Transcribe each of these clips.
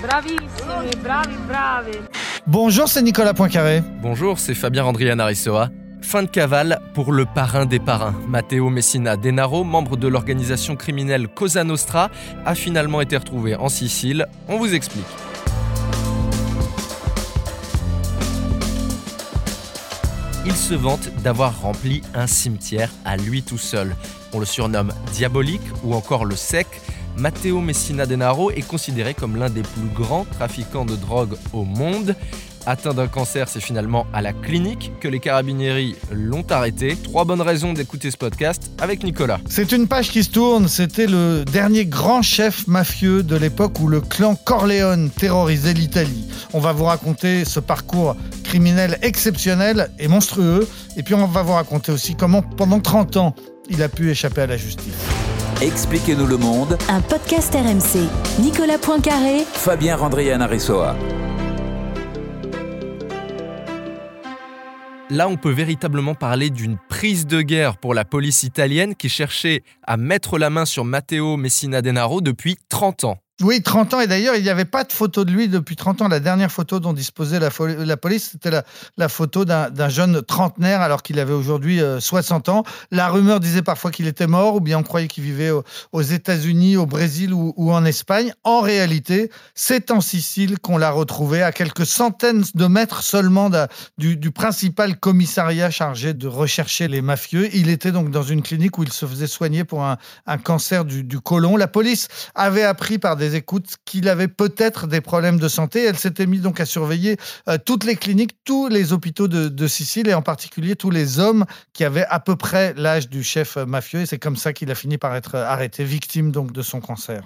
Bravissimi, bravi, bravi. Bonjour, c'est Nicolas Poincaré. Bonjour, c'est Fabien Randrian Arissoa. Fin de cavale pour le parrain des parrains. Matteo Messina Denaro, membre de l'organisation criminelle Cosa Nostra, a finalement été retrouvé en Sicile. On vous explique. Il se vante d'avoir rempli un cimetière à lui tout seul. On le surnomme diabolique ou encore le sec. Matteo Messina Denaro est considéré comme l'un des plus grands trafiquants de drogue au monde. Atteint d'un cancer, c'est finalement à la clinique que les carabinieri l'ont arrêté. Trois bonnes raisons d'écouter ce podcast avec Nicolas. C'est une page qui se tourne. C'était le dernier grand chef mafieux de l'époque où le clan Corleone terrorisait l'Italie. On va vous raconter ce parcours criminel exceptionnel et monstrueux. Et puis on va vous raconter aussi comment pendant 30 ans il a pu échapper à la justice. Expliquez-nous le monde, Un podcast RMC. Nicolas Poincaré, Fabien Randrian Arissoa. Là, on peut véritablement parler d'une prise de guerre pour la police italienne qui cherchait à mettre la main sur Matteo Messina Denaro depuis 30 ans. Oui, 30 ans. Et d'ailleurs, il n'y avait pas de photo de lui depuis 30 ans. La dernière photo dont disposait la, police, c'était la, photo d'un jeune trentenaire alors qu'il avait aujourd'hui euh, 60 ans. La rumeur disait parfois qu'il était mort ou bien on croyait qu'il vivait au- aux États-Unis, au Brésil ou, en Espagne. En réalité, c'est en Sicile qu'on l'a retrouvé à quelques centaines de mètres seulement du, principal commissariat chargé de rechercher les mafieux. Il était donc dans une clinique où il se faisait soigner pour un, un cancer du, du côlon. La police avait appris par des écoutes qu'il avait peut-être des problèmes de santé. Elle s'était mise donc à surveiller euh, toutes les cliniques, tous les hôpitaux de, de Sicile et en particulier tous les hommes qui avaient à peu près l'âge du chef mafieux. Et c'est comme ça qu'il a fini par être arrêté, victime donc de son cancer.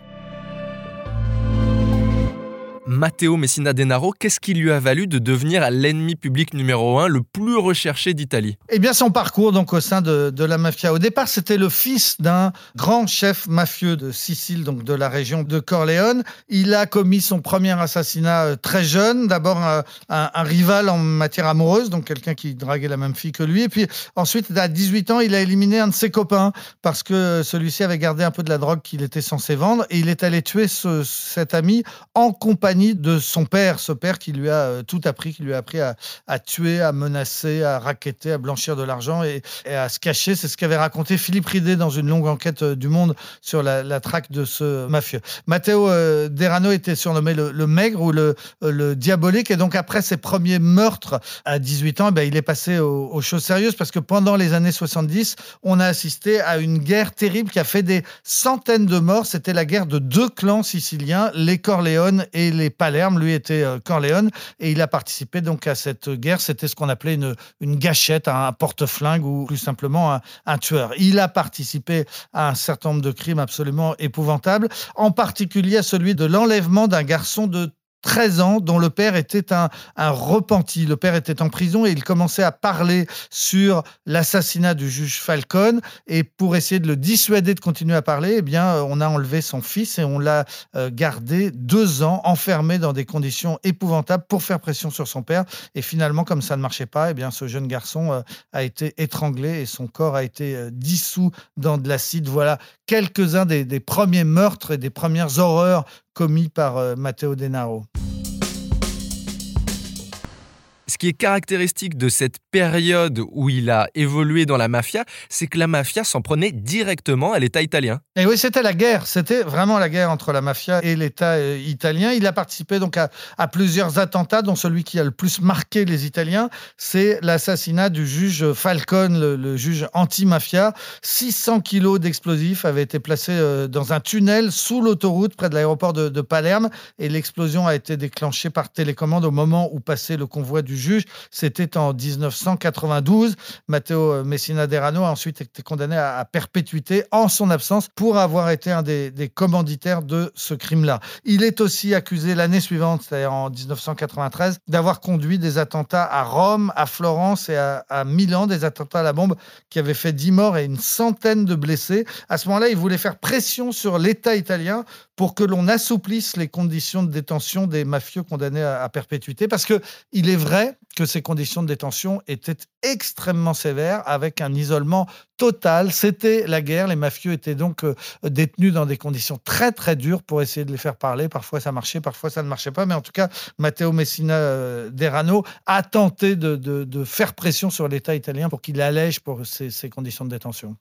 Matteo Messina Denaro, qu'est-ce qui lui a valu de devenir l'ennemi public numéro un, le plus recherché d'Italie? Eh bien, son parcours donc au sein de, la mafia. Au départ, c'était le fils d'un grand chef mafieux de Sicile, donc de la région de Corleone. Il a commis son premier assassinat euh, très jeune. D'abord un, rival en matière amoureuse, donc quelqu'un qui draguait la même fille que lui. Et puis ensuite, à 18 ans, il a éliminé un de ses copains parce que celui-ci avait gardé un peu de la drogue qu'il était censé vendre. Et il est allé tuer ce- cet ami en compagnie de son père, ce père qui lui a euh, tout appris, qui lui a appris à, tuer, à menacer, à raqueter, à blanchir de l'argent et, à se cacher. C'est ce qu'avait raconté Philippe Ridé dans une longue enquête euh, du Monde sur la, traque de ce mafieux. Matteo euh, Derano était surnommé le, maigre ou le, le diabolique. Et donc, après ses premiers meurtres à 18 ans, eh ben, il est passé aux, aux choses sérieuses parce que pendant les années 70, on a assisté à une guerre terrible qui a fait des centaines de morts. C'était la guerre de deux clans siciliens, les Corleone et les Palerme. Lui était euh, Corleone et il a participé donc à cette guerre. C'était ce qu'on appelait une, une gâchette, un porte-flingue ou plus simplement un, un tueur. Il a participé à un certain nombre de crimes absolument épouvantables, en particulier à celui de l'enlèvement d'un garçon de 13 ans, dont le père était un, un repenti. Le père était en prison et il commençait à parler sur l'assassinat du juge Falcone. Et pour essayer de le dissuader de continuer à parler, eh bien, on a enlevé son fils et on l'a euh, gardé deux ans, enfermé dans des conditions épouvantables pour faire pression sur son père. Et finalement, comme ça ne marchait pas, eh bien, ce jeune garçon euh, a été étranglé et son corps a été euh, dissous dans de l'acide. Voilà quelques-uns des premiers meurtres et des premières horreurs commis par euh, Matteo Denaro. Qui est caractéristique de cette période où il a évolué dans la mafia, c'est que la mafia s'en prenait directement à l'État italien. Et oui, c'était la guerre. C'était vraiment la guerre entre la mafia et l'État euh, italien. Il a participé donc à, plusieurs attentats, dont celui qui a le plus marqué les Italiens, c'est l'assassinat du juge Falcone, le, juge anti-mafia. 600 kilos d'explosifs avaient été placés euh, dans un tunnel sous l'autoroute près de l'aéroport de Palerme et l'explosion a été déclenchée par télécommande au moment où passait le convoi du juge. C'était en 1992. Matteo Messina Derano a ensuite été condamné à, perpétuité en son absence pour avoir été un des, commanditaires de ce crime-là. Il est aussi accusé l'année suivante, c'est-à-dire en 1993, d'avoir conduit des attentats à Rome, à Florence et à, à Milan, des attentats à la bombe qui avaient fait 10 morts et une centaine de blessés. À ce moment-là, il voulait faire pression sur l'État italien pour que l'on assouplisse les conditions de détention des mafieux condamnés à, à perpétuité. Parce que il est vrai que ces conditions de détention étaient extrêmement sévères, avec un isolement total. C'était la guerre. Les mafieux étaient donc euh, détenus dans des conditions très très dures pour essayer de les faire parler. Parfois ça marchait, parfois ça ne marchait pas. Mais en tout cas, Matteo Messina euh, Derano a tenté de, faire pression sur l'État italien pour qu'il allège pour ces conditions de détention.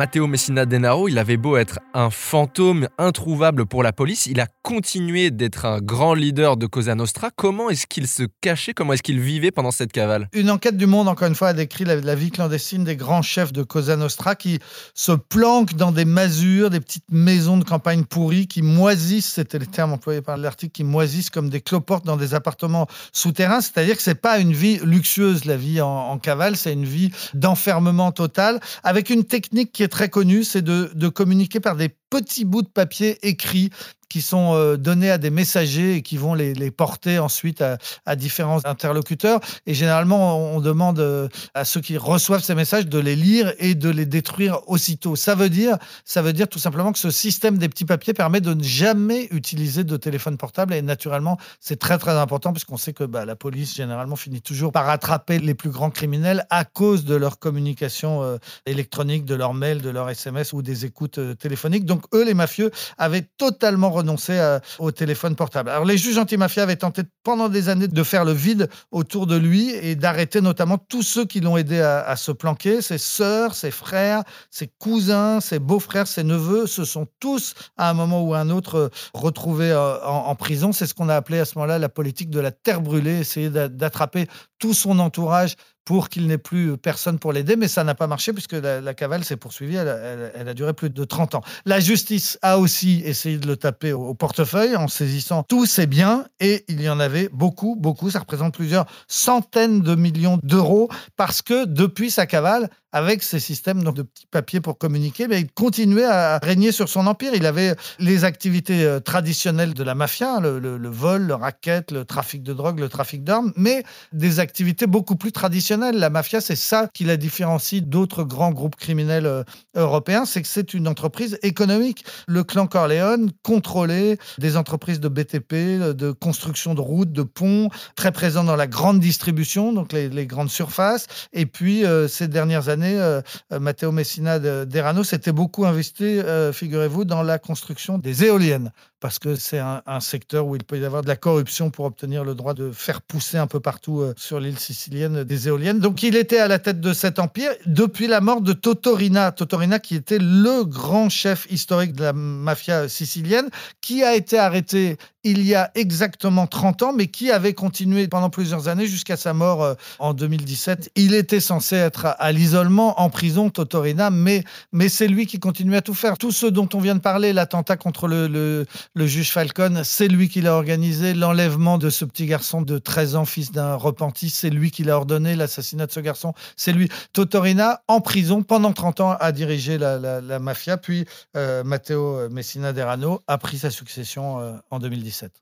Matteo Messina Denaro, il avait beau être un fantôme introuvable pour la police, il a continué d'être un grand leader de Cosa Nostra. Comment est-ce qu'il se cachait? Comment est-ce qu'il vivait pendant cette cavale? Une enquête du Monde, encore une fois, a décrit la, vie clandestine des grands chefs de Cosa Nostra qui se planquent dans des masures, des petites maisons de campagne pourries, qui moisissent, c'était le terme employé par l'article, qui moisissent comme des cloportes dans des appartements souterrains. C'est-à-dire que c'est pas une vie luxueuse, la vie en, en cavale, c'est une vie d'enfermement total, avec une technique qui est très connue, c'est de, de communiquer par des petits bouts de papier écrits qui sont euh, donnés à des messagers et qui vont les, porter ensuite à, à différents interlocuteurs. Et généralement, on demande euh, à ceux qui reçoivent ces messages de les lire et de les détruire aussitôt. Ça veut dire, ça veut dire tout simplement que ce système des petits papiers permet de ne jamais utiliser de téléphone portable. Et naturellement, c'est très très important puisqu'on sait que bah, la police généralement finit toujours par attraper les plus grands criminels à cause de leur communication euh, électronique, de leurs mails, de leurs SMS ou des écoutes euh, téléphoniques. Donc eux, les mafieux, avaient totalement renoncé à- au téléphone portable. Alors les juges antimafia avaient tenté pendant des années de faire le vide autour de lui et d'arrêter notamment tous ceux qui l'ont aidé à, se planquer, ses sœurs, ses frères, ses cousins, ses beaux-frères, ses neveux, se sont tous à un moment ou à un autre euh, retrouvés euh, en, prison. C'est ce qu'on a appelé à ce moment-là la politique de la terre brûlée, essayer d'a- d'attraper tout son entourage pour qu'il n'ait plus personne pour l'aider, mais ça n'a pas marché puisque la, cavale s'est poursuivie, elle, a- duré plus de 30 ans. La justice a aussi essayé de le taper au portefeuille en saisissant tous ses biens, et il y en avait beaucoup, beaucoup, ça représente plusieurs centaines de millions d'euros, parce que depuis sa cavale, avec ces systèmes donc, de petits papiers pour communiquer, mais il continuait à régner sur son empire. Il avait les activités euh, traditionnelles de la mafia, le, le- vol, le racket, le trafic de drogue, le trafic d'armes, mais des activités beaucoup plus traditionnelles. La mafia, c'est ça qui la différencie d'autres grands groupes criminels euh, européens, c'est que c'est une entreprise économique. Le clan Corleone contrôlait des entreprises de BTP, de construction de routes, de ponts, très présent dans la grande distribution, donc les, les grandes surfaces. Et puis, euh, ces dernières années, euh, euh, Matteo Messina de- d'Erano s'était beaucoup investi, euh, figurez-vous, dans la construction des éoliennes, parce que c'est un, secteur où il peut y avoir de la corruption pour obtenir le droit de faire pousser un peu partout sur l'île sicilienne des éoliennes. Donc, il était à la tête de cet empire depuis la mort de Totorina. Totorina, qui était le grand chef historique de la mafia sicilienne, qui a été arrêté il y a exactement 30 ans, mais qui avait continué pendant plusieurs années jusqu'à sa mort en 2017. Il était censé être à, à l'isolement, en prison, Totorina, mais, mais c'est lui qui continue à tout faire. Tout ce dont on vient de parler, l'attentat contre le, le, juge Falcon, c'est lui qui l'a organisé. L'enlèvement de ce petit garçon de 13 ans, fils d'un repenti, c'est lui qui l'a ordonné. L'assassinat de ce garçon, c'est lui. Totorina, en prison pendant 30 ans, a dirigé la, la- la mafia. Puis euh, Matteo Messina Derano a pris sa succession euh, en 2017.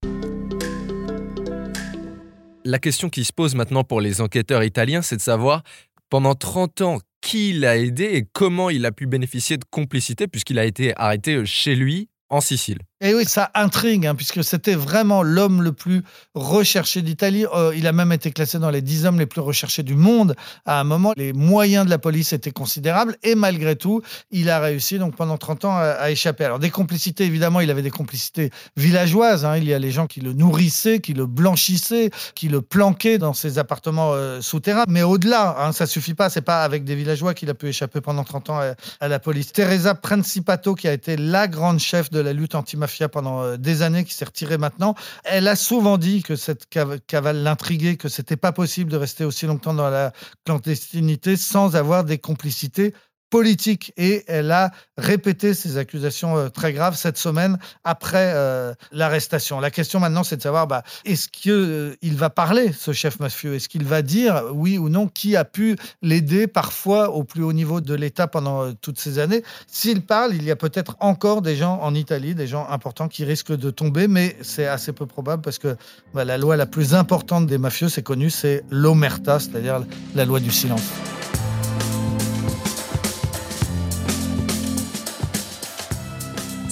La question qui se pose maintenant pour les enquêteurs italiens, c'est de savoir, pendant 30 ans, qui l'a aidé et comment il a pu bénéficier de complicité puisqu'il a été arrêté chez lui en Sicile. Et oui, ça intrigue, hein, puisque c'était vraiment l'homme le plus recherché d'Italie. Euh, il a même été classé dans les 10 hommes les plus recherchés du monde. À un moment, les moyens de la police étaient considérables, et malgré tout, il a réussi donc pendant 30 ans à, échapper. Alors des complicités, évidemment, il avait des complicités villageoises. hein. Il y a les gens qui le nourrissaient, qui le blanchissaient, qui le planquaient dans ses appartements euh, souterrains. Mais au-delà, hein, ça suffit pas. C'est pas avec des villageois qu'il a pu échapper pendant 30 ans à, la police. Teresa Principato, qui a été la grande chef de la lutte pendant euh, des années, qui s'est retirée maintenant, elle a souvent dit que cette cav- cavale l'intriguait, que c'était pas possible de rester aussi longtemps dans la clandestinité sans avoir des complicités politique et elle a répété ces accusations euh, très graves cette semaine après euh, l'arrestation. La question maintenant, c'est de savoir bah, est-ce qu'il euh, va parler, ce chef mafieux? Est-ce qu'il va dire, oui ou non, qui a pu l'aider parfois au plus haut niveau de l'État pendant toutes ces années? S'il parle, il y a peut-être encore des gens en Italie, des gens importants qui risquent de tomber, mais c'est assez peu probable parce que bah, la loi la plus importante des mafieux, c'est connu, c'est l'omerta, c'est-à-dire la loi du silence.